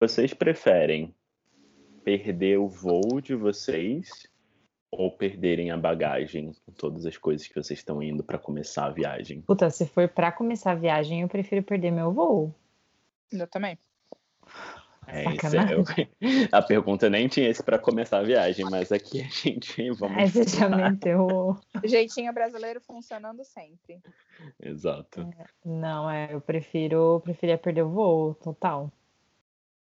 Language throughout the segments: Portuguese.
Vocês preferem perder o voo de vocês ou perderem a bagagem com todas as coisas que vocês estão indo para começar a viagem? Puta, se for para começar a viagem, eu prefiro perder meu voo. Eu também. É, isso é, eu, a pergunta nem tinha esse para começar a viagem, mas aqui a gente vamos. Você já meteu. Jeitinho brasileiro funcionando sempre. Exato. É, não, é, eu prefiro, eu preferia perder o voo, total.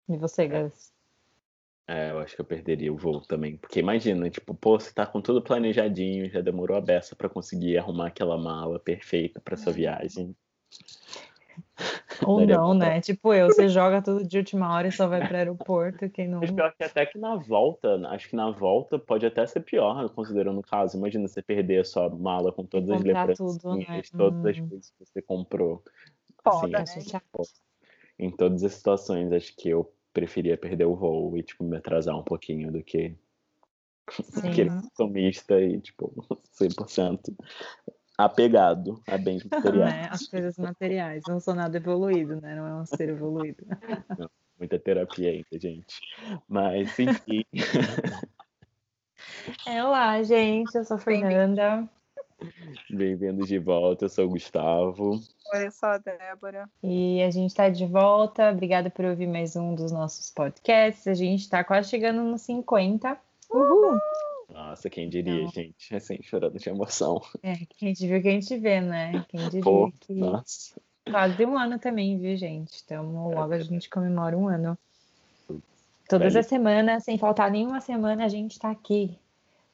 E você, Gus? É, eu acho que eu perderia o voo também. Porque imagina, tipo, pô, você tá com tudo planejadinho, já demorou a beça para conseguir arrumar aquela mala perfeita para sua viagem. Ou não, né? Tipo eu, você joga tudo de última hora e só vai para o aeroporto, quem não. Acho pior que até que na volta, acho que na volta pode até ser pior, considerando o caso. Imagina você perder a sua mala com todas as letras, tudo, né? todas hum. as coisas que você comprou. Foda, assim, né? Em todas as situações, acho que eu preferia perder o voo e, tipo, me atrasar um pouquinho do que aquele consumista e, tipo, 100% apegado a bens materiais. né? As coisas materiais. Não sou nada evoluído, né? Não é um ser evoluído. Não, muita terapia ainda, gente. Mas, enfim. É, olá, gente. Eu sou a Fernanda. Bem-vindos de volta, eu sou o Gustavo. Oi, eu sou a Débora. E a gente está de volta. Obrigada por ouvir mais um dos nossos podcasts. A gente está quase chegando nos 50. Uhul! Nossa, quem diria, então... gente? Recém chorando de emoção. É, quem te viu, quem te vê, né? Quem diria Pô, que. Nossa. Quase um ano também, viu, gente? Então, logo a gente comemora um ano. Todas as semanas, sem faltar nenhuma semana, a gente está aqui.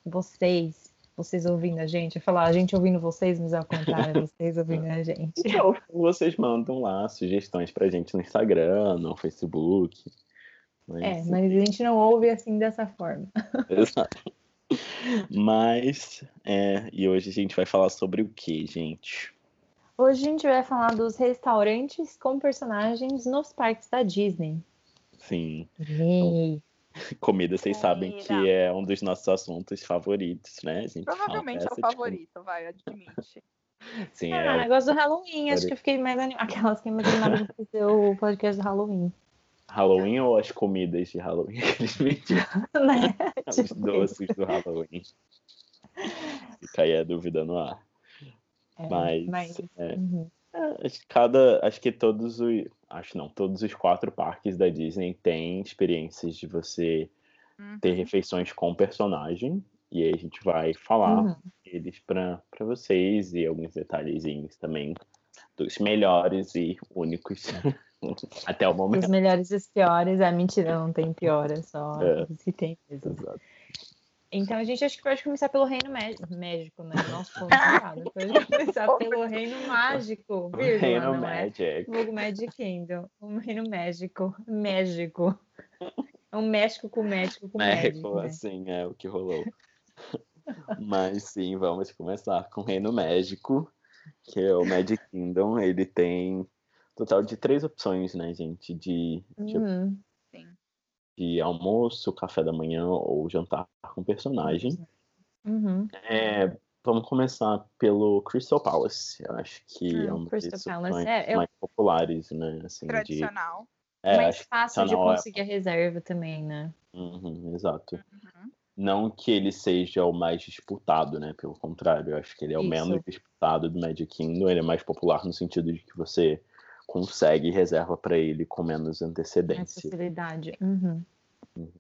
Vocês, vocês ouvindo a gente. Eu falar, a gente ouvindo vocês, mas ao contrário, vocês ouvindo a gente. Então, vocês mandam lá sugestões pra gente no Instagram, no Facebook. Mas... É, mas a gente não ouve assim dessa forma. Exato. Mas, é, e hoje a gente vai falar sobre o que, gente? Hoje a gente vai falar dos restaurantes com personagens nos parques da Disney. Sim. Então, comida, vocês sabem que é um dos nossos assuntos favoritos, né? Provavelmente é o favorito, vai, admite. Sim, ah, é. negócio do Halloween, acho que eu fiquei mais animada. Aquelas que mais animadas de fazer o podcast do Halloween. Halloween ou as comidas de Halloween que eles vendiam? né? Os tipo doces isso. do Halloween. Fica aí a dúvida no ar. É, mas, mas é, uhum. É, acho, cada, acho que todos os, acho não, todos os quatro parques da Disney têm experiências de você uhum. ter refeições com personagem e aí a gente vai falar uhum. eles para vocês e alguns detalhezinhos também dos melhores e únicos Até o momento. Os melhores e os piores. É mentira, não tem pior, é só é. que tem mesmo. Exato. Então a gente acho que pode começar pelo reino médico, né? Nossa, foi errado. Pode começar pelo reino mágico, vírgula, reino não Magic. É? Vulgo Magic Kingdom. O reino mágico. México. É um México com médico com médico. México, né? assim, é o que rolou. Mas sim, vamos começar com o reino mágico, que é o Magic Kingdom. Ele tem total de três opções, né, gente? De, uhum. De, almoço, café da manhã ou jantar com personagem. Uhum. É, vamos começar pelo Crystal Palace. Eu acho que hum, é uma das opções é, mais eu... populares, né? Assim, Tradicional. De... É, mais fácil de é conseguir é... a reserva também, né? Uhum, exato. Uhum. Não que ele seja o mais disputado, né? Pelo contrário, eu acho que ele é o menos disputado do Magic Kingdom. Ele é mais popular no sentido de que você consegue reserva para ele com menos antecedência. facilidade. Uhum. Uhum.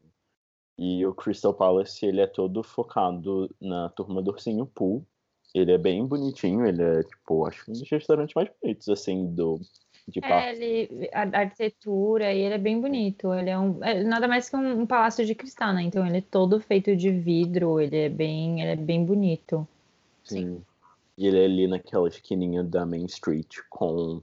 E o Crystal Palace, ele é todo focado na turma do Ursinho Pool. Ele é bem bonitinho, ele é, tipo, acho um dos restaurantes mais bonitos, assim, do, de é, ele, a, a arquitetura, e ele é bem bonito. Ele é, um, é nada mais que um, um, palácio de cristal, né? Então ele é todo feito de vidro, ele é bem, ele é bem bonito. Sim. Sim. E ele é ali naquela esquininha da Main Street com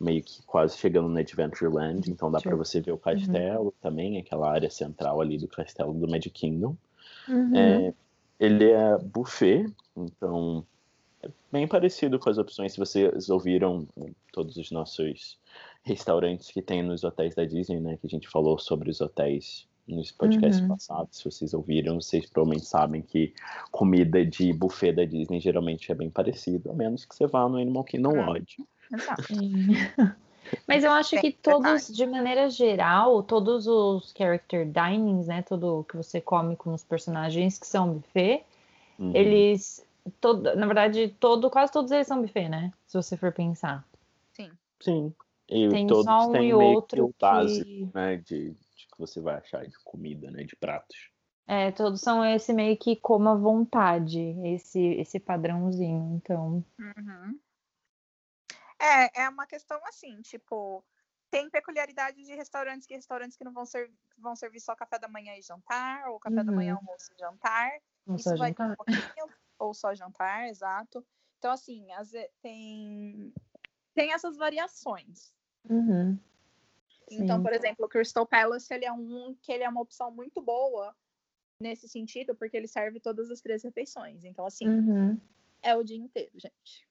meio que quase chegando no Adventureland, então dá para você ver o castelo uhum. também, aquela área central ali do castelo do Magic Kingdom. Uhum. É, ele é buffet, então é bem parecido com as opções. Se vocês ouviram todos os nossos restaurantes que tem nos hotéis da Disney, né, que a gente falou sobre os hotéis nos podcasts uhum. passados, se vocês ouviram, vocês provavelmente sabem que comida de buffet da Disney geralmente é bem parecido, a menos que você vá no Animal Kingdom Lodge. Exato. Mas eu acho que todos, de maneira geral, todos os character dinings, né? Tudo que você come com os personagens que são buffet, uhum. eles. Todo, na verdade, todo, quase todos eles são buffet, né? Se você for pensar. Sim. Sim. E tem todos só um têm e outro o básico, que... né? De, de que você vai achar de comida, né? De pratos. É, todos são esse meio que como à vontade, esse, esse padrãozinho, então. Uhum. É, é uma questão assim, tipo, tem peculiaridades de restaurantes que restaurantes que não vão, ser, vão servir só café da manhã e jantar, ou café uhum. da manhã, uhum. almoço e jantar. Ou Isso vai jantar. um pouquinho, ou só jantar, exato. Então, assim, as, tem, tem essas variações. Uhum. Então, por exemplo, o Crystal Palace ele é um que ele é uma opção muito boa nesse sentido, porque ele serve todas as três refeições. Então, assim, uhum. é o dia inteiro, gente.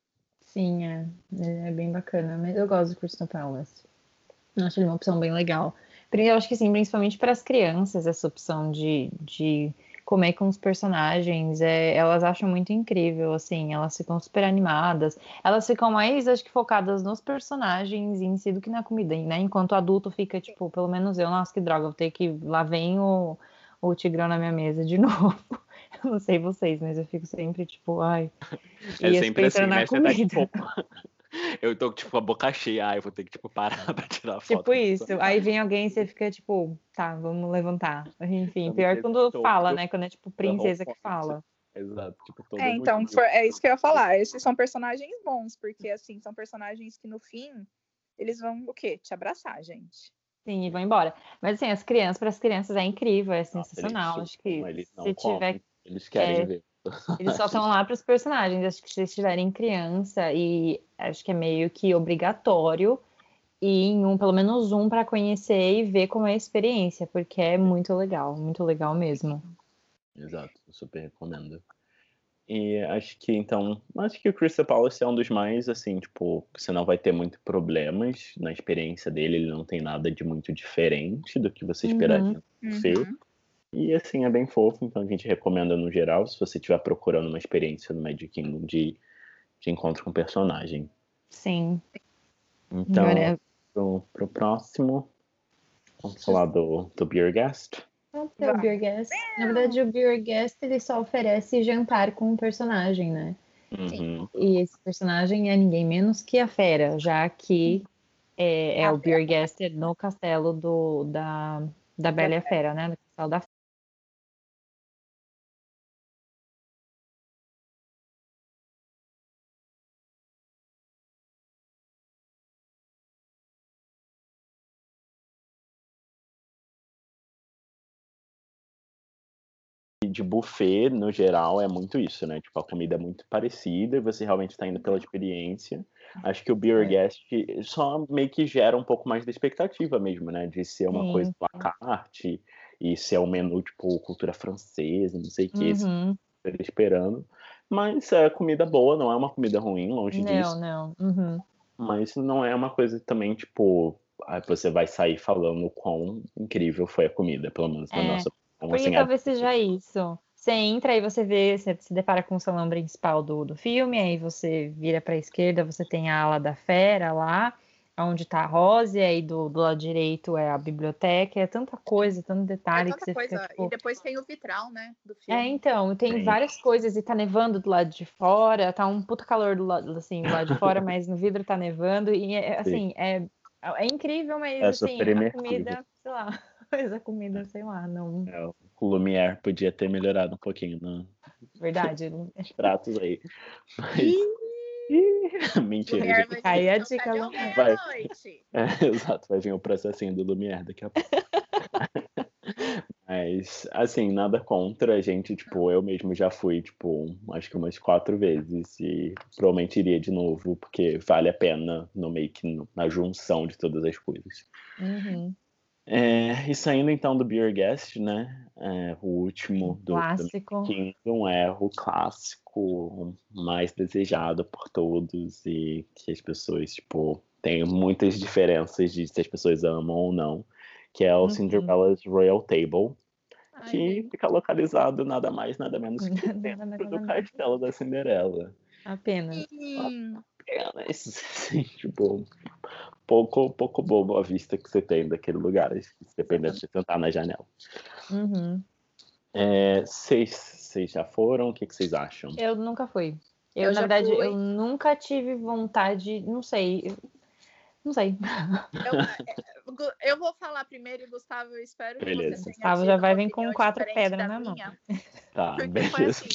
Sim, é. É bem bacana. Mas eu gosto do Crystal Palace. Eu acho ele uma opção bem legal. Eu acho que sim, principalmente para as crianças, essa opção de, de comer com os personagens, é, elas acham muito incrível, assim, elas ficam super animadas. Elas ficam mais, acho que, focadas nos personagens em si do que na comida, né? Enquanto adulto fica, tipo, pelo menos eu, nossa, que droga, vou ter que. Lá vem o o tigrão na minha mesa de novo. Eu não sei vocês, mas eu fico sempre tipo, ai. É sempre assim, na né? Tá, comida. Tá, tipo, eu tô, tipo, a boca cheia, ai, eu vou ter que, tipo, parar pra tirar foto. Tipo isso. Aí vem alguém e você fica, tipo, tá, vamos levantar. Enfim, pior quando fala, né? Quando é, tipo, princesa que fala. Exato. Tipo, é, então, for, é isso que eu ia falar. Esses são personagens bons, porque, assim, são personagens que, no fim, eles vão, o quê? Te abraçar, gente. Sim, e vão embora. Mas assim, as crianças, para as crianças é incrível, é sensacional. Nossa, Acho que se tiver. Eles querem é, ver. Eles só estão lá para os personagens. Acho que se eles tiverem criança, e acho que é meio que obrigatório ir em um, pelo menos um, para conhecer e ver como é a experiência, porque é muito legal, muito legal mesmo. Exato, super recomendo. E acho que então, acho que o Crystal Palace é um dos mais assim, tipo, você não vai ter muito problemas na experiência dele, ele não tem nada de muito diferente do que você esperaria uhum. ser. Uhum. E assim, é bem fofo, então a gente recomenda no geral, se você estiver procurando uma experiência no Magic Kingdom de, de encontro com personagem. Sim. Então, Agora... pro, pro próximo, vamos falar do, do Beer Guest. O Beer Guest. Na verdade, o Beer Guest ele só oferece jantar com um personagem, né? Uhum. E esse personagem é ninguém menos que a Fera, já que é, é o Beer Guest no castelo do, da, da Bela e a Fera, né? No castelo da de buffet, no geral, é muito isso, né? Tipo, a comida é muito parecida e você realmente está indo pela experiência. Acho que o Beer é. Guest só meio que gera um pouco mais da expectativa mesmo, né? De ser uma Sim. coisa do carte e ser um menu, tipo, cultura francesa, não sei o que, uhum. esperando. Mas é comida boa, não é uma comida ruim, longe não, disso. Não, não. Uhum. Mas não é uma coisa também, tipo, você vai sair falando quão incrível foi a comida, pelo menos na é. nossa porque assim, talvez seja isso. Você entra e você vê, você se depara com o salão principal do, do filme, aí você vira para a esquerda, você tem a ala da fera lá, onde está a Rose, e aí do, do lado direito é a biblioteca, é tanta coisa, tanto detalhe é que você coisa. fica, tipo... E depois tem o vitral, né, do filme. É, então, tem várias coisas, e tá nevando do lado de fora, tá um puta calor do lado, assim, do lado de fora, mas no vidro tá nevando, e é, assim, é, é incrível, mas é assim, a comida, sei lá mas a comida, sei lá, não. É, o Lumière podia ter melhorado um pouquinho no... Verdade. Os pratos aí. Mas... Mentira. Aí a dica vai. É, exato, vai vir o processinho do Lumière daqui a pouco. Mas, assim, nada contra a gente, tipo, eu mesmo já fui, tipo, acho que umas quatro vezes e provavelmente iria de novo, porque vale a pena no meio que na junção de todas as coisas. Uhum. É, e saindo então do Beer Guest, né? É, o último do, clássico. do Kingdom é o clássico mais desejado por todos e que as pessoas, tipo, tem muitas diferenças de se as pessoas amam ou não, que é o uhum. Cinderella's Royal Table, Ai, que fica localizado nada mais, nada menos que dentro do castelo da Cinderela. Apenas. Apenas, assim, tipo, pouco, pouco bobo a vista que você tem daquele lugar, dependendo de você sentar na janela. Uhum. É, vocês já foram? O que, que vocês acham? Eu nunca fui. Eu, eu na verdade, fui. eu nunca tive vontade, não sei. Não sei. Eu, eu, vou falar primeiro, Gustavo. Eu espero que beleza. você tenha Gustavo já vai vir com quatro pedras na mão. Tá, porque beleza. foi assim.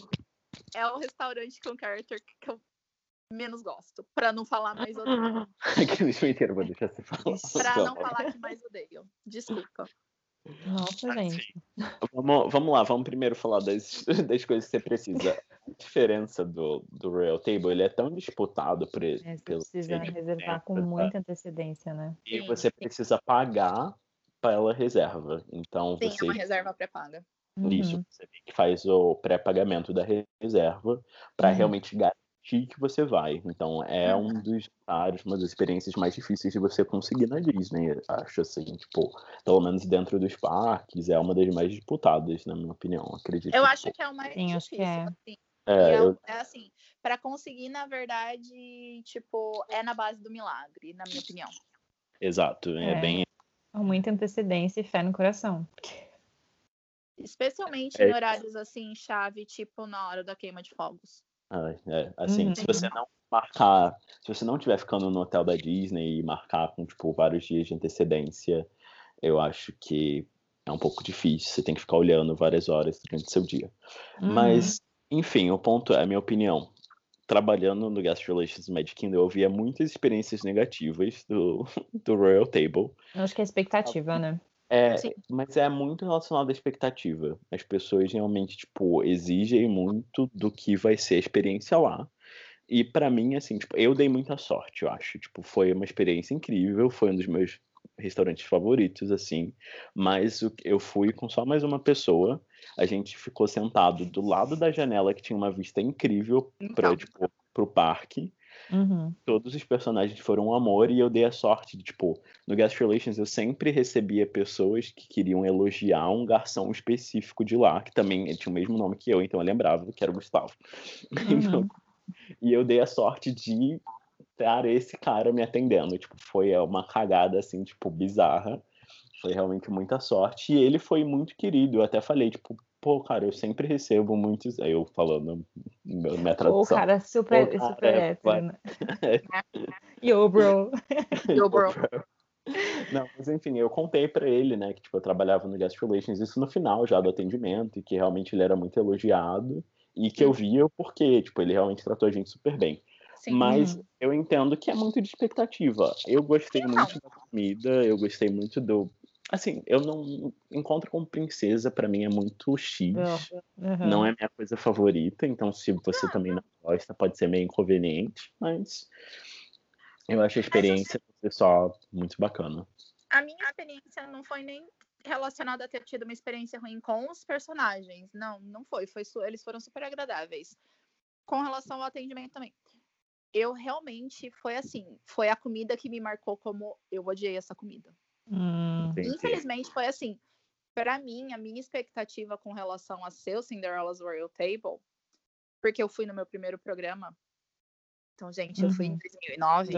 É o restaurante com character que eu menos gosto, para não falar mais odeio. Mentira, vou deixar você falar. Pra não falar que mais odeio. Desculpa. Nossa, gente. Vamos, vamos lá, vamos primeiro falar das, das coisas que você precisa. A diferença do, do Royal Table, ele é tão disputado por ele. É, você precisa reservar com muita antecedência, né? E sim, você sim. precisa pagar pela reserva. Então, Sim, você... é uma reserva pré-paga. Isso, uhum. você faz o pré-pagamento da reserva para uhum. realmente garantir que você vai. Então é um dos vários, uma das experiências mais difíceis de você conseguir na Disney, acho assim, tipo, pelo menos dentro dos parques, é uma das mais disputadas, na minha opinião, acredito. Eu acho que é o mais Sim, difícil, que é. Assim. É, é, eu... é, assim, para conseguir, na verdade, tipo, é na base do milagre, na minha opinião. Exato, é, é bem. Com muita antecedência e fé no coração. Especialmente é. em horários assim, chave, tipo na hora da queima de fogos. É, assim, uhum. se você não marcar, se você não estiver ficando no hotel da Disney e marcar com, tipo, vários dias de antecedência, eu acho que é um pouco difícil. Você tem que ficar olhando várias horas durante o seu dia. Uhum. Mas, enfim, o ponto é, a minha opinião. Trabalhando no Guest Relations Magic Kingdom, eu ouvia muitas experiências negativas do, do Royal Table. Eu acho que é expectativa, né? É, mas é muito relacionado à expectativa. As pessoas realmente, tipo, exigem muito do que vai ser a experiência lá. E para mim, assim, tipo, eu dei muita sorte, eu acho. Tipo, foi uma experiência incrível, foi um dos meus restaurantes favoritos, assim. Mas eu fui com só mais uma pessoa. A gente ficou sentado do lado da janela que tinha uma vista incrível para então. tipo, pro parque. Uhum. Todos os personagens foram um amor e eu dei a sorte de, tipo, no Guest Relations eu sempre recebia pessoas que queriam elogiar um garçom específico de lá, que também tinha o mesmo nome que eu, então eu lembrava que era o Gustavo. Uhum. Então, e eu dei a sorte de ter esse cara me atendendo. Tipo, foi uma cagada, assim, tipo, bizarra. Foi realmente muita sorte. E ele foi muito querido. Eu até falei, tipo, pô, cara, eu sempre recebo muitos. Aí eu falando minha tradução. O cara super, pô, cara, super é, hétero, né? Yo, bro. Yo, bro. Não, mas enfim, eu contei para ele, né, que tipo, eu trabalhava no Guest Relations, isso no final já do atendimento, e que realmente ele era muito elogiado, e que Sim. eu via porque, tipo, ele realmente tratou a gente super bem. Sim. Mas eu entendo que é muito de expectativa. Eu gostei muito da comida, eu gostei muito do Assim, eu não. Encontro com princesa, para mim, é muito X. Uhum. Não é minha coisa favorita. Então, se você também não gosta, pode ser meio inconveniente. Mas eu acho a experiência assim, só muito bacana. A minha experiência não foi nem relacionada a ter tido uma experiência ruim com os personagens. Não, não foi. foi eles foram super agradáveis. Com relação ao atendimento também. Eu realmente foi assim. Foi a comida que me marcou como eu odiei essa comida. Hum. Infelizmente foi assim. Para mim, a minha expectativa com relação a seu Cinderella's Royal Table, porque eu fui no meu primeiro programa. Então, gente, uhum. eu fui em 2009.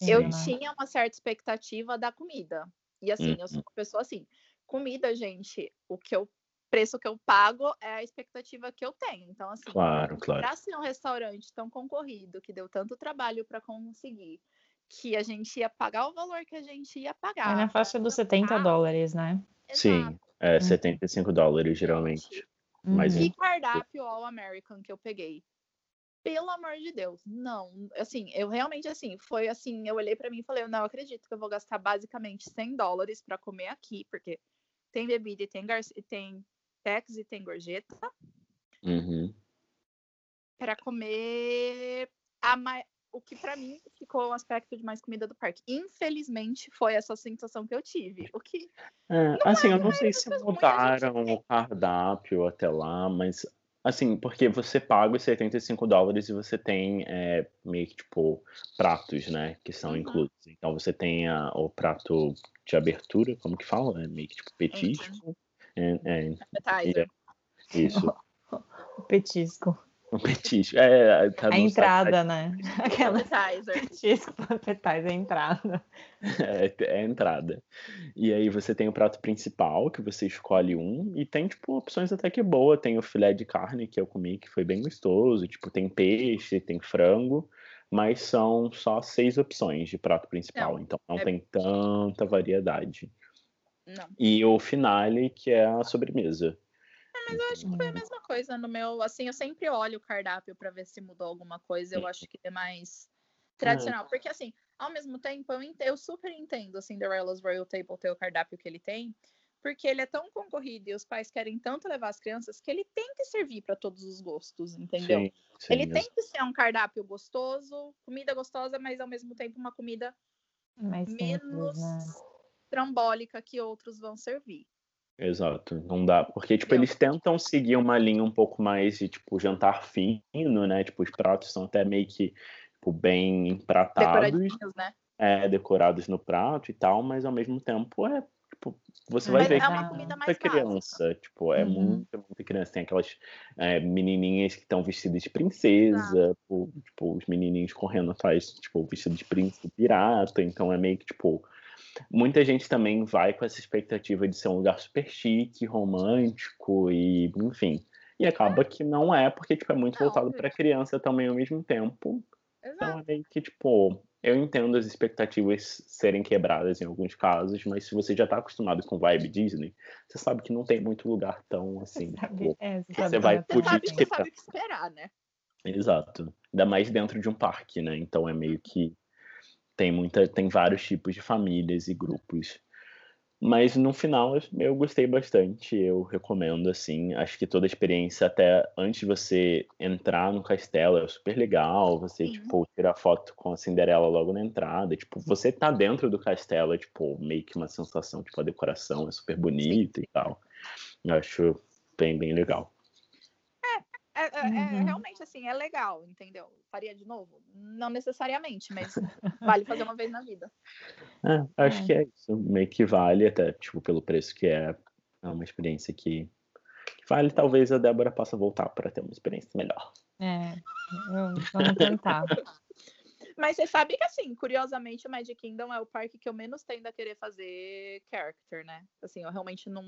Eu, eu tinha uma certa expectativa da comida. E assim, uhum. eu sou uma pessoa assim, comida, gente, o que eu preço que eu pago é a expectativa que eu tenho. Então, assim, claro, claro. para ser um restaurante tão concorrido, que deu tanto trabalho para conseguir, que a gente ia pagar o valor que a gente ia pagar. É na faixa dos 70 dólares, né? Sim, é 75 uhum. dólares geralmente. Uhum. Mas que cardápio All American que eu peguei. Pelo amor de Deus, não. Assim, eu realmente assim, foi assim, eu olhei para mim e falei, eu não acredito que eu vou gastar basicamente 100 dólares para comer aqui, porque tem bebida e tem, gar... tem tax e tem gorjeta. Uhum. Para comer a, ma o que para mim ficou o aspecto de mais comida do parque. Infelizmente, foi essa sensação que eu tive. O que. É, assim, eu não sei se mudaram o cardápio até lá, mas. Assim, porque você paga os 75 dólares e você tem é, meio que, tipo, pratos, né? Que são uhum. inclusos. Então você tem a, o prato de abertura, como que fala? É meio que, tipo, petisco. Uhum. É, é, isso. o petisco. Um petisco. É, tá a entrada, site. né? Aquela appetizer. Petisco, appetizer, a entrada. É, é a entrada. E aí você tem o prato principal, que você escolhe um, e tem, tipo, opções até que boa. Tem o filé de carne que eu comi, que foi bem gostoso. Tipo, tem peixe, tem frango mas são só seis opções de prato principal, não, então não é... tem tanta variedade. Não. E o finale, que é a sobremesa. É, mas eu acho que foi a mesma coisa no meu. Assim, eu sempre olho o cardápio para ver se mudou alguma coisa. Eu acho que é mais tradicional. Porque, assim, ao mesmo tempo, eu, eu super entendo a Cinderella's Royal Table ter o cardápio que ele tem porque ele é tão concorrido e os pais querem tanto levar as crianças que ele tem que servir para todos os gostos, entendeu? Sim, sim, ele tem que ser um cardápio gostoso, comida gostosa, mas ao mesmo tempo uma comida Mais menos simples, né? trambólica que outros vão servir. Exato, não dá, porque tipo eles tentam seguir uma linha um pouco mais de tipo jantar fino, né? Tipo os pratos são até meio que tipo, bem empratados, né? É, decorados no prato e tal, mas ao mesmo tempo é tipo, você vai ver é comida mais criança, básica. tipo, é uhum. muita, muita criança. Tem aquelas é, menininhas que estão vestidas de princesa, tipo, tipo, os menininhos correndo atrás, tipo, vestidos de príncipe pirata, então é meio que, tipo, muita gente também vai com essa expectativa de ser um lugar super chique, romântico e, enfim, e acaba que não é, porque, tipo, é muito não, voltado para criança também ao mesmo tempo. Exato. Então é meio que, tipo, eu entendo as expectativas serem quebradas em alguns casos, mas se você já está acostumado com vibe Disney, você sabe que não tem muito lugar tão assim. Tipo, é, você, você vai fugir de que sabe o que esperar, né? Exato. Ainda mais dentro de um parque, né? Então é meio que tem muita, tem vários tipos de famílias e grupos mas no final eu gostei bastante, eu recomendo assim. Acho que toda a experiência, até antes de você entrar no castelo, é super legal. Você, Sim. tipo, tirar foto com a Cinderela logo na entrada. Tipo, você tá dentro do castelo, é, tipo, meio que uma sensação, tipo, a decoração é super bonita e tal. Eu acho bem, bem legal. É, é, é, uhum. realmente assim, é legal, entendeu? Faria de novo? Não necessariamente, mas vale fazer uma vez na vida. É, acho é. que é isso. Meio que vale, até, tipo, pelo preço que é. É uma experiência que, que vale. Talvez a Débora possa voltar para ter uma experiência melhor. É, vamos tentar. Mas você sabe que, assim, curiosamente, o Magic Kingdom é o parque que eu menos tendo a querer fazer character, né? Assim, eu realmente não.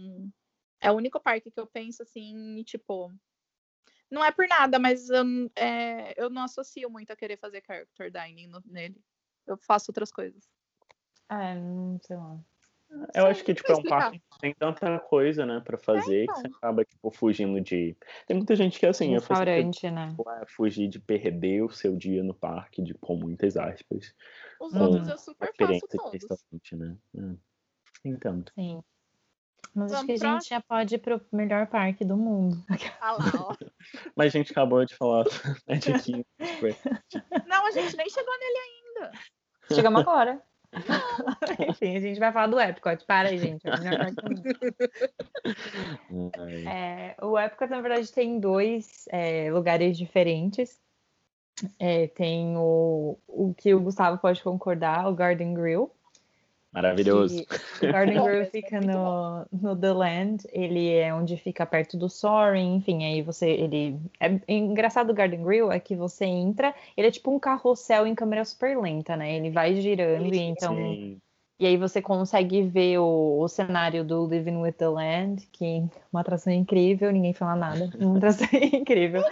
É o único parque que eu penso assim, tipo, não é por nada, mas eu, é, eu não associo muito a querer fazer character dining no, nele. Eu faço outras coisas. É, não sei lá. Eu Sim, acho que tipo, é um parque que tem tanta coisa, né, pra fazer é, então. que você acaba, tipo, fugindo de. Tem muita gente que assim, Restaurante, né? Tipo, é fugir de perder o seu dia no parque, de, com muitas aspas. Os outros eu super faço todos. Né? É. Então. Sim. Mas Vamos acho que a gente já pode ir pro melhor parque do mundo. Ah lá, ó. Mas a gente acabou de falar Magic Não, a gente nem chegou nele ainda. Chegamos agora. Enfim, a gente vai falar do Epcot. Para aí, gente. É o, é, o Epcot, na verdade, tem dois é, lugares diferentes. É, tem o, o que o Gustavo pode concordar, o Garden Grill, Maravilhoso. o Garden Grove fica no, no The Land, ele é onde fica perto do Soaring, enfim, aí você, ele... É, é engraçado o Garden Grill é que você entra, ele é tipo um carrossel em câmera super lenta, né? Ele vai girando Sim. e então... E aí você consegue ver o, o, cenário do Living with the Land, que é uma atração incrível, ninguém fala nada, uma atração incrível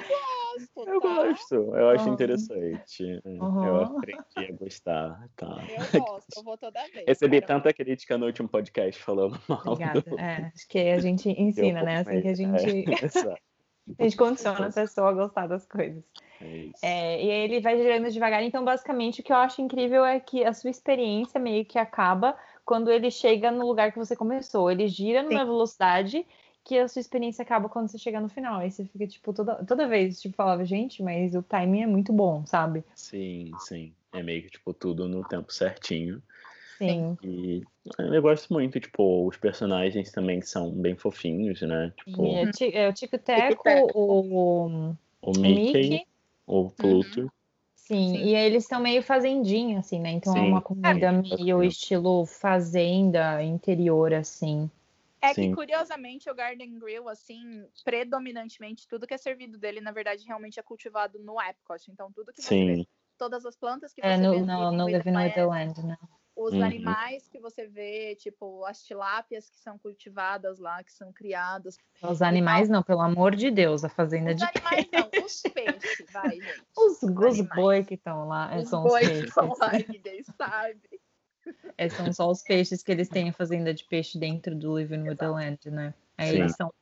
gosto. Eu eu acho uhum. interessante. Uhum. Eu aprendi a gostar. Tá. Eu gosto, eu vou toda vez. Recebi tanta crítica no último podcast falando mal. Obrigada. Do... É, acho que a gente ensina, né? Assim que a gente. É, a gente condiciona a pessoa a gostar das coisas. É é, e aí ele vai girando devagar. Então, basicamente, o que eu acho incrível é que a sua experiência meio que acaba quando ele chega no lugar que você começou. Ele gira numa Sim. velocidade que a sua experiência acaba quando você chega no final. Aí você fica, tipo, toda, toda vez, tipo, falava, gente, mas o timing é muito bom, sabe? Sim, sim. É meio que, tipo, tudo no tempo certinho. Sim. E eu gosto muito, tipo, os personagens também são bem fofinhos, né? Tipo, é, é, o Tico Teco, o, o Mickey, Mickey. o Pluto. Uhum. Sim, Sim, e eles estão meio fazendinha, assim, né? Então é Sim. é uma comida é, meio estilo fazenda interior, assim. É Sim. que, curiosamente, o Garden Grill, assim, predominantemente, tudo que é servido dele, na verdade, realmente é cultivado no Epcot. Então, tudo que você Sim. vê, todas as plantas que é, você no, vê... No, no Living Wonderland, né? Os uhum. animais que você vê, tipo, as tilápias que são cultivadas lá, que são criadas. Os animais não, pelo amor de Deus, a fazenda os de animais não, os peixes, vai, gente. Os, os, os boi que estão lá, os são os peixes. que estão lá, ninguém sabe. É, são só os peixes que eles têm a fazenda de peixe dentro do Living Wonderland, né? Aí Sim. eles são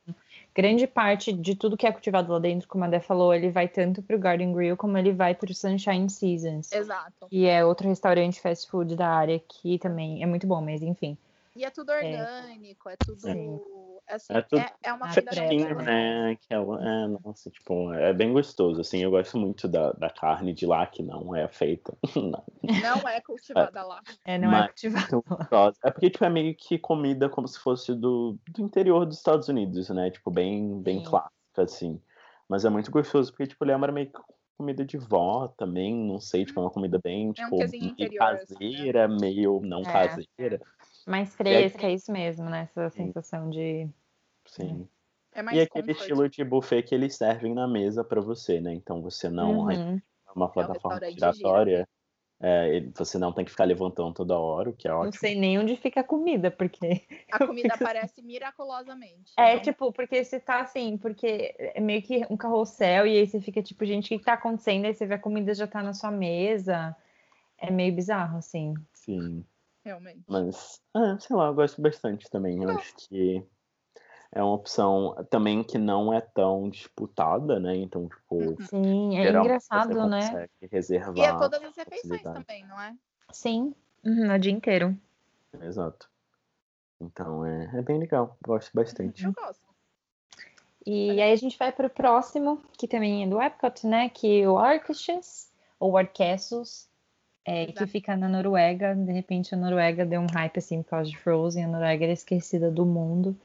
grande parte de tudo que é cultivado lá dentro, como a Dé falou, ele vai tanto para o Garden Grill como ele vai para o Sunshine Seasons. Exato. Que é outro restaurante fast food da área que também é muito bom, mas enfim. E é tudo é. orgânico, é, é tudo. Sim. Assim, é, tudo é, é uma fresquinho, né? Que é, é, nossa, tipo, é bem gostoso. Assim, eu gosto muito da, da carne de lá que não é feita. Não é cultivada lá. É, não é Mas, é cultivada lá. É porque, tipo, é meio que comida como se fosse do, do interior dos Estados Unidos, né? Tipo, bem, bem clássica, assim. Mas é muito gostoso, porque, tipo, lembra meio que comida de vó também, não sei, tipo, é uma comida bem, tipo, é um tipo, interior, caseira, assim, né? meio não é. caseira. Mais fresca, é, é isso mesmo, né? Essa sensação de. Sim. É e aquele estilo de buffet que eles servem na mesa para você, né? Então você não. Uhum. É uma plataforma é giratória. É, você não tem que ficar levantando toda hora, o que é ótimo. Não sei nem onde fica a comida, porque. A comida aparece miraculosamente. É, né? tipo, porque você tá assim, porque é meio que um carrossel, e aí você fica tipo, gente, o que, que tá acontecendo? Aí você vê a comida já tá na sua mesa. É meio bizarro, assim. Sim realmente. Mas, ah, sei lá, eu gosto bastante também. Eu acho que é uma opção também que não é tão disputada, né? Então, tipo. Uhum. Sim, é engraçado, né? Reservar e é todas as refeições também, não é? Sim, uhum, o dia inteiro. Exato. Então é, é bem legal, gosto bastante. Eu gosto. E aí a gente vai para o próximo, que também é do Epcot, né? Que é o Arqueshes, ou Arquessos, é, que fica na Noruega. De repente, a Noruega deu um hype assim por causa de Frozen. A Noruega era esquecida do mundo.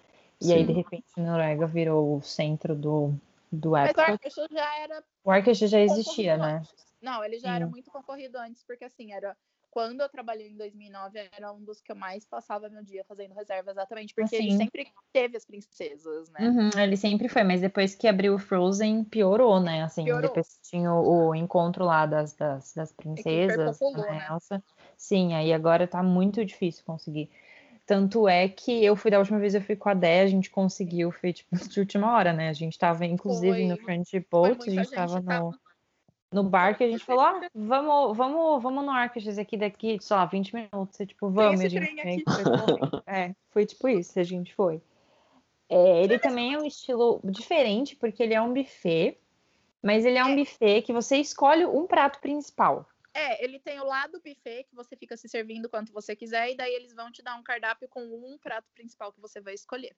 E Sim. aí, de repente, a Noruega virou o centro do, do Epcot. Mas o Arquest já era. O já existia, né? Não, ele já Sim. era muito concorrido antes, porque assim, era quando eu trabalhei em 2009, era um dos que eu mais passava meu dia fazendo reserva, exatamente porque assim. ele sempre teve as princesas, né? Uhum, ele sempre foi, mas depois que abriu o Frozen, piorou, né? Assim, piorou. depois tinha o, o, encontro lá das, das, das princesas, né? Elsa. Sim, aí agora tá muito difícil conseguir. Tanto é que eu fui da última vez, eu fui com a Dé, a gente conseguiu, foi tipo de última hora, né? A gente tava, inclusive, foi, no Friendship Boat, a gente, gente tava no no bar que a gente falou, ah, vamos, vamos, vamos no Arcaxes aqui daqui, sei lá, 20 minutos. E, tipo, vamos, a gente foi, foi, é, foi tipo isso, a gente foi. É, ele também é um estilo diferente, porque ele é um buffet, mas ele é um é. buffet que você escolhe um prato principal. É, ele tem o lado buffet que você fica se servindo quanto você quiser, e daí eles vão te dar um cardápio com um prato principal que você vai escolher.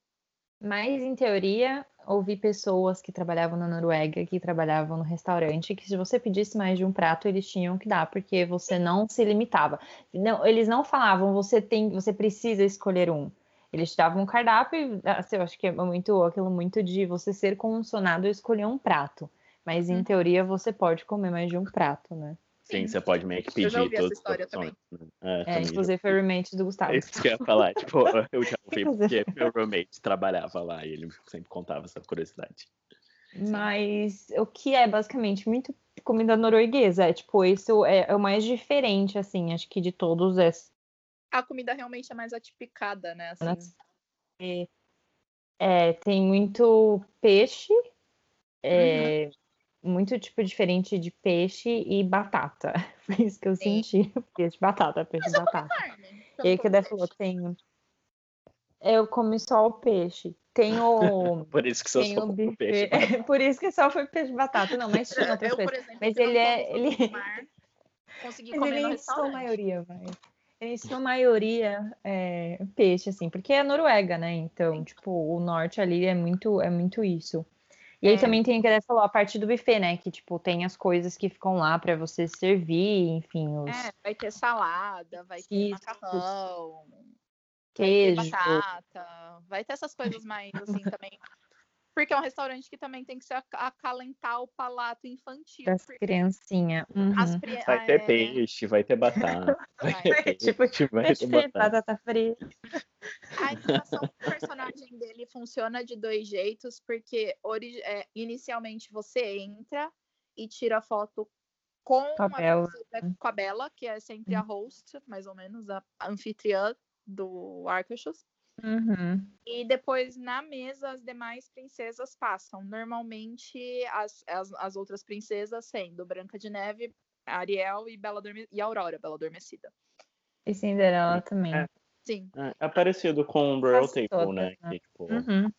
Mas, em teoria, ouvi pessoas que trabalhavam na Noruega, que trabalhavam no restaurante, que se você pedisse mais de um prato, eles tinham que dar, porque você não se limitava. Não, eles não falavam, você tem, você precisa escolher um. Eles te davam um cardápio, assim, eu acho que é muito aquilo muito de você ser condicionado a escolher um prato. Mas, em hum. teoria, você pode comer mais de um prato, né? Sim, você pode meio que pedir eu já ouvi essa história também. Né? É, é inclusive foi roommate do Gustavo. É isso que eu ia falar, tipo, eu já ouvi porque meu roommate trabalhava lá e ele sempre contava essa curiosidade. Mas o que é basicamente muito comida norueguesa, é tipo, isso é, é o mais diferente, assim, acho que de todos esses. A comida realmente é mais atipicada, né? Assim. É, é, tem muito peixe, é, uhum muito tipo diferente de peixe e batata. Foi isso que eu Sim. senti. Peixe de batata, peixe de batata. E aí que o falou, tem. Eu comi só o peixe. Tem o. Por isso que só foi o peixe. Por isso que só foi peixe de batata, não, mas tinha outras coisas. Mas ele é. Ele... consegui comer ele no restaurante. maioria, mas. Ele ensinou a maioria é, peixe, assim, porque é a Noruega, né? Então, tipo, o norte ali é muito, é muito isso. E aí é. também tem que falou a parte do buffet, né? Que tipo tem as coisas que ficam lá para você servir, enfim. Os... É, vai ter salada, vai ter macarrão, queijo, vai ter batata, vai ter essas coisas mais assim também. Porque é um restaurante que também tem que se acalentar o palato infantil. Das criancinhas. Uhum. Vai ter é... peixe, vai ter batata. Vai ter tipo, peixe, vai ter batata. batata frita. a animação do personagem dele funciona de dois jeitos, porque é, inicialmente você entra e tira foto com a, Bela. com a Bela, que é sempre a host, mais ou menos, a anfitriã do Arcachus. Uhum. E depois na mesa as demais princesas passam. Normalmente as, as, as outras princesas sendo Branca de Neve, Ariel e Bela Dorme... e Aurora, Bela Adormecida. E Cinderela também. É. Sim. É, é parecido com o Royal Table, todas, né? né? Que, tipo, uhum.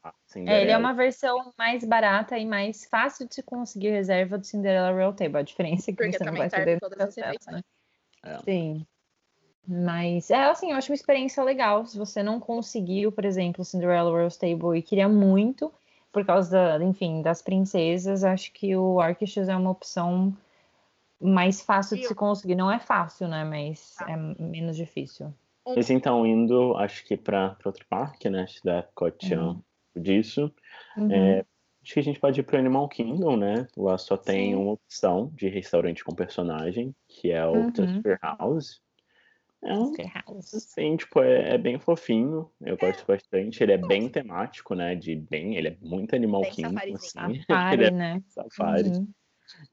é, ele é uma versão mais barata e mais fácil de conseguir reserva do Cinderella Royal Table. A diferença é que Porque você não vai poder todas as refeições. Né? É. Sim. Mas é assim, eu acho uma experiência legal. Se você não conseguiu, por exemplo, Cinderella Royal Stable e queria muito, por causa da, enfim, das princesas, acho que o Arquishus é uma opção mais fácil de se conseguir. Não é fácil, né? Mas tá. é menos difícil. Mas então, indo, acho que para outro parque, né? Acho da Epcot uhum. disso. Uhum. É, acho que a gente pode ir para Animal Kingdom, né? Lá só tem Sim. uma opção de restaurante com personagem, que é o uhum. House. É um, assim, tipo, é, é, bem fofinho, eu gosto bastante. Ele é bem temático, né? De bem, ele é muito Animal bem Kingdom, assim. Safari, é né? Safari. Uhum.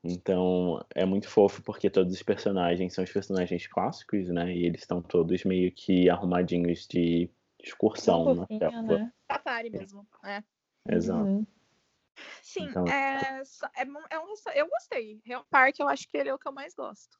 Então, é muito fofo porque todos os personagens são os personagens clássicos, né? E eles estão todos meio que arrumadinhos de excursão na selva. Né? Safari mesmo, é. Exato. Uhum. Sim, então... é, é, é um, eu gostei. É um parque, eu acho que ele é o que eu mais gosto.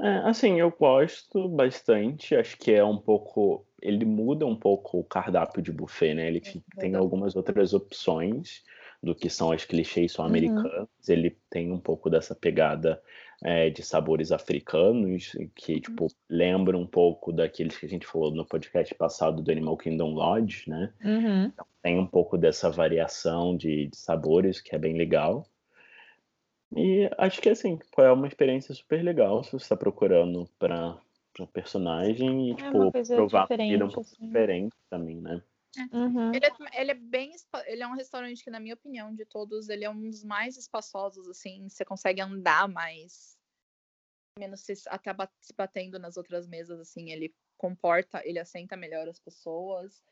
É, assim, eu gosto bastante. Acho que é um pouco. Ele muda um pouco o cardápio de buffet, né? Ele é, tem algumas outras opções do que são as clichês são americanas. Uhum. Ele tem um pouco dessa pegada é, de sabores africanos, que, uhum. tipo, lembra um pouco daqueles que a gente falou no podcast passado do Animal Kingdom Lodge, né? Uhum. Então, tem um pouco dessa variação de, de sabores, que é bem legal. E acho que assim, é uma experiência super legal se você está procurando para personagem e, é tipo, provar comida um pouco assim. diferente também, né? É. Uhum. Ele, é, ele, é, bem. Ele é um restaurante que, na minha opinião, de todos, ele é um dos mais espaçosos, assim. Você consegue andar mais. Menos se, até se batendo nas outras mesas, assim. Ele comporta, ele assenta melhor as pessoas.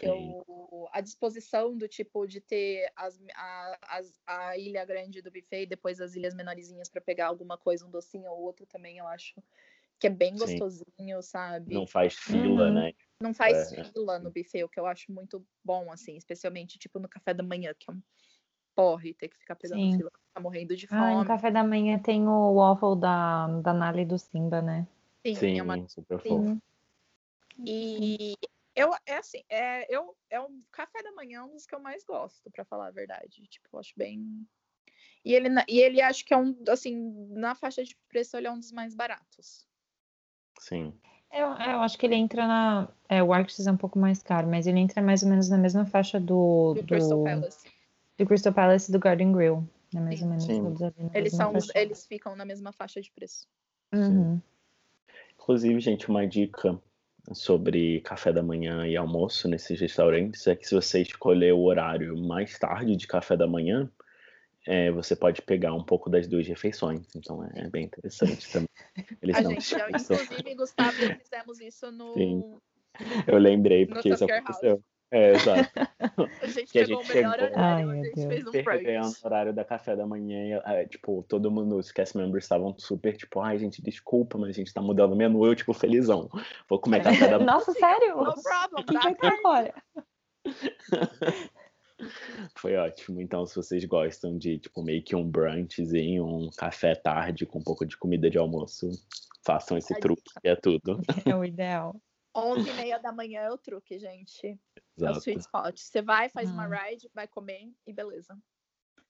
Eu, a disposição do tipo de ter as, a, as, a ilha grande do buffet e depois as ilhas menorzinhas para pegar alguma coisa, um docinho ou outro também, eu acho que é bem Sim. gostosinho, sabe? Não faz fila, uhum. né? Não faz é. fila no buffet, o que eu acho muito bom, assim, especialmente tipo no café da manhã, que é um porre ter que ficar pegando Sim. fila, tá morrendo de fome. Ah, no café da manhã tem o waffle da, da Nali do Simba, né? Sim, Sim é uma... super fofo. E eu, é assim, é, eu, é um café da manhã um dos que eu mais gosto, para falar a verdade. Tipo, eu acho bem. E ele, e ele acho que é um, assim, na faixa de preço, ele é um dos mais baratos. Sim. Eu, eu acho que ele entra na. É, o Arcus é um pouco mais caro, mas ele entra mais ou menos na mesma faixa do. Do, do Crystal Palace. Do Crystal Palace e do Garden Grill. É mais Sim. ou menos Sim. Eles, são, eles ficam na mesma faixa de preço. Uhum. Inclusive, gente, uma dica sobre café da manhã e almoço nesses restaurantes é que se você escolher o horário mais tarde de café da manhã, é, você pode pegar um pouco das duas refeições. Então é, bem interessante também. Eles a gente, eu, inclusive, Gustavo, fizemos isso no. Sim. Eu lembrei porque isso aconteceu. House. É, exato. A gente pegou o melhor chegou, horário, Ai, a gente fez um brunch. o horário da café da manhã e, tipo, todo mundo, os cast members estavam super, tipo, ai, gente, desculpa, mas a gente tá mudando o menu. Eu, tipo, felizão. Vou comer café da manhã. Nossa, sério? No problem, que vai ter agora? Foi ótimo. Então, se vocês gostam de, tipo, meio que um brunchzinho, um café tarde com um pouco de comida de almoço, façam esse truque, é tudo. É o ideal. 11 e meia da manhã é o truque, gente. Exato. É o sweet spot. Você vai, faz hum. uma ride, vai comer e beleza.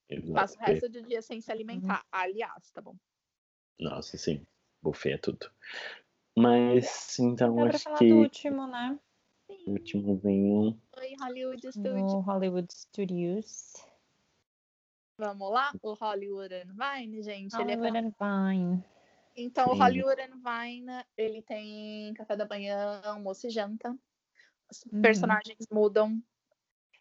Exato. Passa o resto do dia sem se alimentar. Hum. Aliás, tá bom. Nossa, sim. Buffet é tudo. Mas, então, Dá acho que... do último, né? O últimozinho. Oi, Hollywood Studios. No Hollywood Studios. Vamos lá? O Hollywood and Vine, gente. Hollywood ele é... and Vine. Então, Sim. o Hollywood and Vine, ele tem café da manhã, almoço e janta. Os uhum. personagens mudam.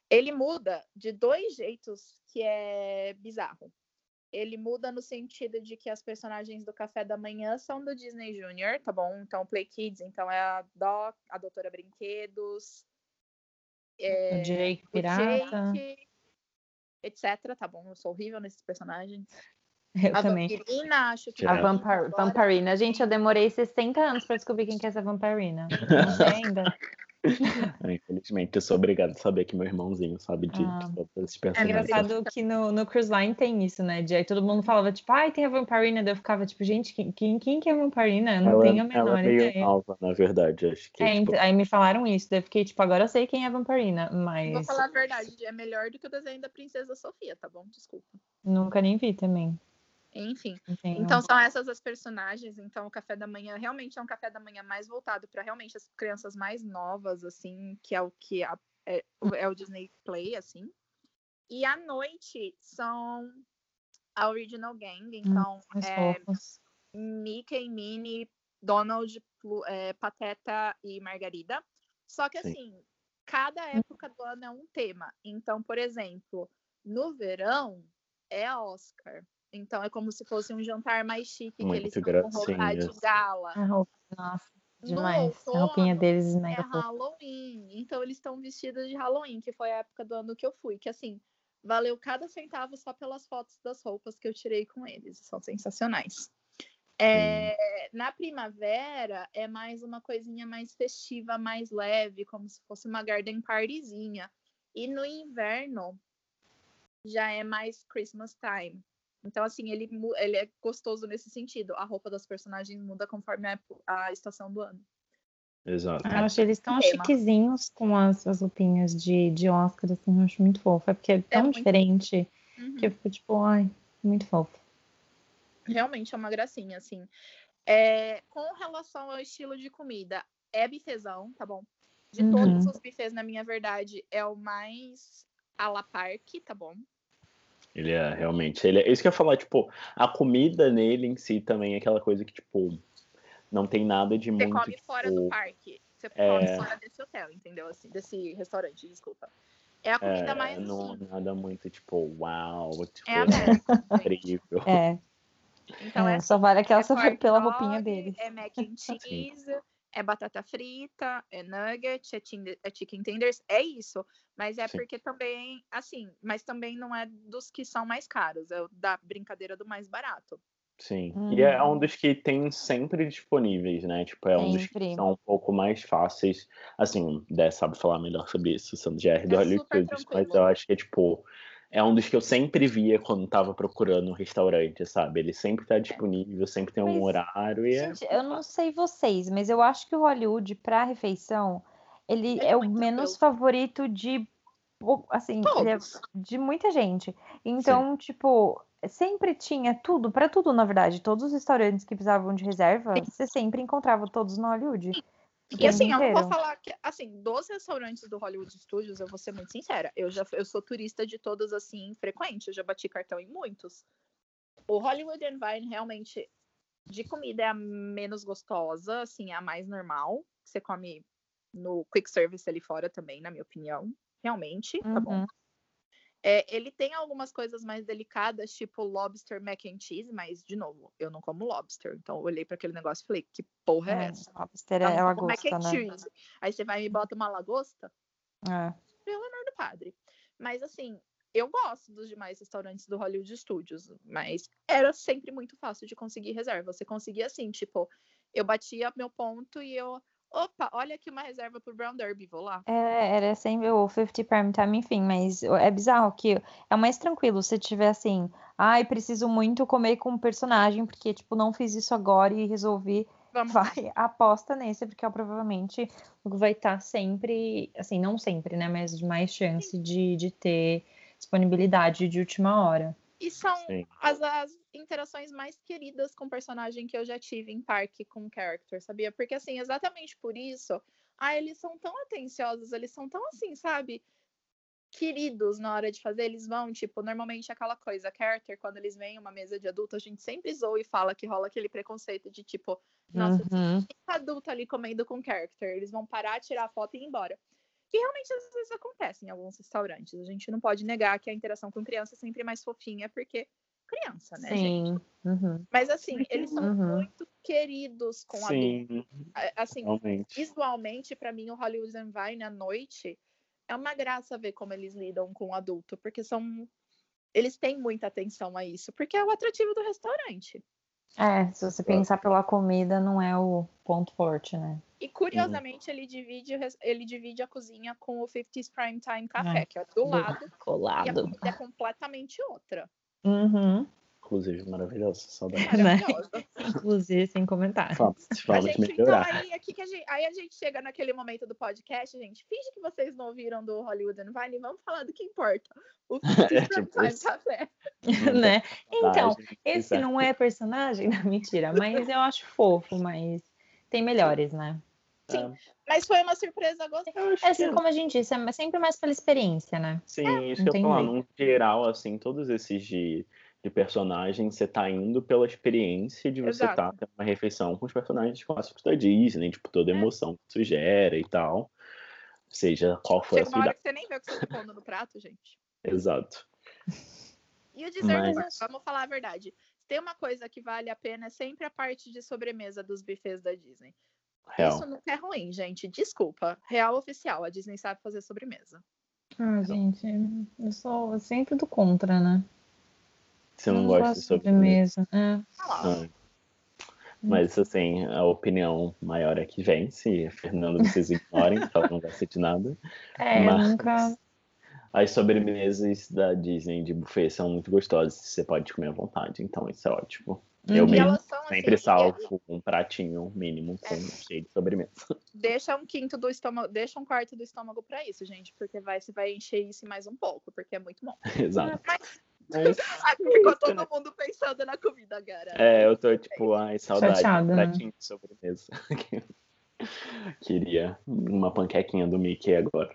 Ele muda de dois jeitos que é bizarro. ele muda no sentido de que as personagens do café da manhã são do Disney Junior, tá bom? Então, Play Kids, então é a Doc, a Doutora Brinquedos, é, o Jake Pirata, Jake, etc, tá bom? Eu sou horrível nesses personagens. Eu a também. Vampirina, acho que. A Vampir Vampirina. Gente, eu demorei 60 anos para descobrir quem que é essa Vampirina. Não sei ainda. Infelizmente, eu sou obrigado a saber que meu irmãozinho sabe de ah. todos esses personagens. É engraçado que no, no Cruise Line tem isso, né? De aí todo mundo falava, tipo, ai, tem a Vampirina. Daí eu ficava, tipo, gente, quem, quem, que é a Vampirina? Eu não ela, tenho a menor ela é meio ideia. nova, na verdade. Acho que, é, tipo... Aí me falaram isso, daí eu fiquei, tipo, agora eu sei quem é a Vampirina, mas... Vou falar a verdade, é melhor do que o desenho da Princesa Sofia, tá bom? Desculpa. Nunca nem vi também. Enfim. Entendo. Então são essas as personagens. Então o café da manhã realmente é um café da manhã mais voltado para realmente as crianças mais novas, assim, que é o que a, é, é, o Disney Play, assim. E à noite são a Original Gang. Hum, então hum, é Mickey, Minnie, Donald, é, Pateta e Margarida. Só que assim, Sim. cada época do ano é um tema. Então, por exemplo, no verão é Oscar. Então é como se fosse um jantar mais chique, Muito que eles estão com roupa de gala. A roupa, nossa, demais. Outono, a roupinha deles mega É Halloween. Então eles estão vestidos de Halloween, que foi a época do ano que eu fui. Que assim, valeu cada centavo só pelas fotos das roupas que eu tirei com eles. São sensacionais. É, na primavera é mais uma coisinha mais festiva, mais leve, como se fosse uma garden partyzinha. E no inverno já é mais Christmas time. Então, assim, ele, ele é gostoso nesse sentido. A roupa dos personagens muda conforme a, a estação do ano. Exato. Ah, eu acho eles tão chiquezinhos com as, as roupinhas de, de Oscar, assim, eu acho muito fofo. É porque é, é tão é diferente uhum. que eu fico tipo, ai, muito fofo. Realmente é uma gracinha, assim. É, com relação ao estilo de comida, é bifezão, tá bom? De uhum. todos os bifes, na minha verdade, é o mais à la parque, tá bom? Ele é realmente. Ele é, isso que eu ia falar, tipo, a comida nele em si também é aquela coisa que, tipo, não tem nada de você muito. Você come tipo, fora do parque. Você é... come fora desse hotel, entendeu? Assim, desse restaurante, desculpa. É a comida é, mais. Não assim. nada muito, tipo, uau, tipo, é incrível. É. Então, é, é só vale aquela é pela roupinha dele. É mac and cheese, é batata frita, é nugget, é, é chicken tenders, é isso. Mas é Sim. porque também, assim, mas também não é dos que são mais caros, é da brincadeira do mais barato. Sim, hum. e é um dos que tem sempre disponíveis, né? Tipo, é um dos que são um pouco mais fáceis. Assim, Dé sabe falar melhor sobre isso, sendo GR do é Hollywood, mas eu acho que é tipo é um dos que eu sempre via quando tava procurando um restaurante, sabe? Ele sempre tá disponível, sempre tem um mas, horário e é gente, é... eu não sei vocês, mas eu acho que o Hollywood para refeição, ele é, é o menos favorito de assim, é de muita gente. Então, Sim. tipo, sempre tinha tudo, para tudo, na verdade. Todos os restaurantes que precisavam de reserva, Sim. você sempre encontrava todos no Hollywood. E assim, eu não vou falar que, assim, dos restaurantes do Hollywood Studios, eu vou ser muito sincera, eu já eu sou turista de todos, assim, frequente, eu já bati cartão em muitos. O Hollywood and Vine, realmente, de comida é a menos gostosa, assim, é a mais normal. Você come no quick service ali fora também, na minha opinião, realmente, tá uhum. bom? É, ele tem algumas coisas mais delicadas, tipo lobster mac and cheese, mas, de novo, eu não como lobster. Então, eu olhei para aquele negócio e falei, que porra é, é essa? Lobster é lagosta, mac and né? cheese. Aí você vai e me bota uma lagosta? É. Pelo amor do padre. Mas, assim, eu gosto dos demais restaurantes do Hollywood Studios, mas era sempre muito fácil de conseguir reserva. Você conseguia, assim, tipo, eu batia meu ponto e eu Opa, olha aqui uma reserva pro Brown Derby, vou lá. É, era sempre o 50 prime time, enfim, mas é bizarro que é mais tranquilo se tiver assim, ai, preciso muito comer com um personagem, porque, tipo, não fiz isso agora e resolvi. Vamos. Vai, aposta nesse, porque ó, provavelmente vai estar tá sempre, assim, não sempre, né, mas de mais chance de, de ter disponibilidade de última hora. E são as, as, interações mais queridas com personagem que eu já tive em parque com character, sabia? Porque, assim, exatamente por isso, ah, eles são tão atenciosos, eles são tão assim, sabe? Queridos na hora de fazer, eles vão, tipo, normalmente aquela coisa, character, quando eles vêm uma mesa de adulto, a gente sempre zoa e fala que rola aquele preconceito de tipo, nossa, uhum. tem adulto ali comendo com character, eles vão parar, tirar a foto e ir embora que realmente às vezes acontece em alguns restaurantes. A gente não pode negar que a interação com criança é sempre mais fofinha, porque criança, né, Sim. gente? Uhum. Mas assim, eles são uhum. muito queridos com Sim, adultos. Assim, realmente. visualmente, para mim, o Hollywood and Vine à noite é uma graça ver como eles lidam com o adulto, porque são eles têm muita atenção a isso, porque é o atrativo do restaurante. É, se você pensar pela comida, não é o ponto forte, né? E curiosamente, ele, divide, ele divide a cozinha com o 50s Prime Time Café, é. que é do lado. Colado. E a comida é completamente outra. Uhum. Inclusive, maravilhosa, saudade. Maravilhosa. Inclusive, sem comentários. Fala, gente, então, aí, aqui que a gente, aí a gente chega naquele momento do podcast, gente, finge que vocês não ouviram do Hollywood and Vine, vamos falar do que importa. O é, tipo, café. né? Então, esse não é personagem? Não, mentira, mas eu acho fofo, mas tem melhores, né? Sim, é. mas foi uma surpresa gostosa. É assim como a gente disse, é sempre mais pela experiência, né? Sim, é, isso que eu falar, no geral, assim, todos esses de de personagem, você tá indo pela experiência de você estar tá tendo uma refeição com os personagens clássicos da Disney, tipo, toda a é. emoção que isso gera e tal. Seja qual for Chega a sua uma hora que você nem vê o que você tá pondo no prato, gente. Exato. E o dessert, Mas... vamos falar a verdade. Tem uma coisa que vale a pena, é sempre a parte de sobremesa dos buffets da Disney. Real. Isso não é ruim, gente. Desculpa. Real oficial, a Disney sabe fazer sobremesa. Ah, gente, eu sou sempre do contra, né? Você não, não gosta de sobremesa? É. Ah. Mas, assim, a opinião maior é que vence. Fernando, vocês ignorem, ela não gosta de nada. É, Mas... nunca. As sobremesas da Disney de buffet são muito gostosas. Você pode comer à vontade, então isso é ótimo. Uhum. Eu mesmo sempre assim, salvo um pratinho mínimo com é. cheio de sobremesa. Deixa um quinto do estômago, deixa um quarto do estômago para isso, gente, porque vai, você vai encher isso mais um pouco, porque é muito bom. Exato. Mas mas... ficou todo né? mundo pensando na comida agora. É, eu tô tipo, ai, saudade. Chateada, né? pratinho de sobremesa. Queria uma panquequinha do Mickey agora.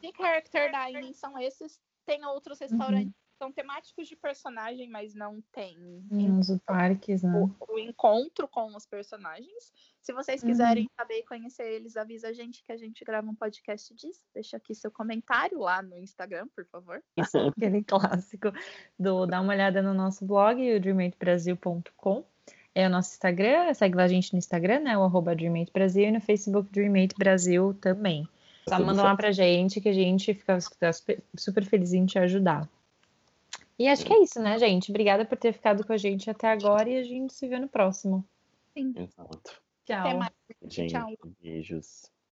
De character dining são esses. Tem outros restaurantes uhum são temáticos de personagem, mas não tem nos parques, né? O, o, encontro com os personagens. Se vocês uhum. quiserem uhum. saber e conhecer eles, avisa a gente que a gente grava um podcast disso. Deixa aqui seu comentário lá no Instagram, por favor. Isso, aquele clássico do dá uma olhada no nosso blog, o dreamatebrasil.com. É o nosso Instagram, segue lá a gente no Instagram, né? O arroba Dreamate Brasil e no Facebook Dreamate Brasil também. Só manda lá pra gente que a gente fica super feliz em te ajudar. E acho que é isso, né, gente? Obrigada por ter ficado com a gente até agora e a gente se vê no próximo. Sim. Exato. Tchau. Até mais. Gente, Tchau. beijos.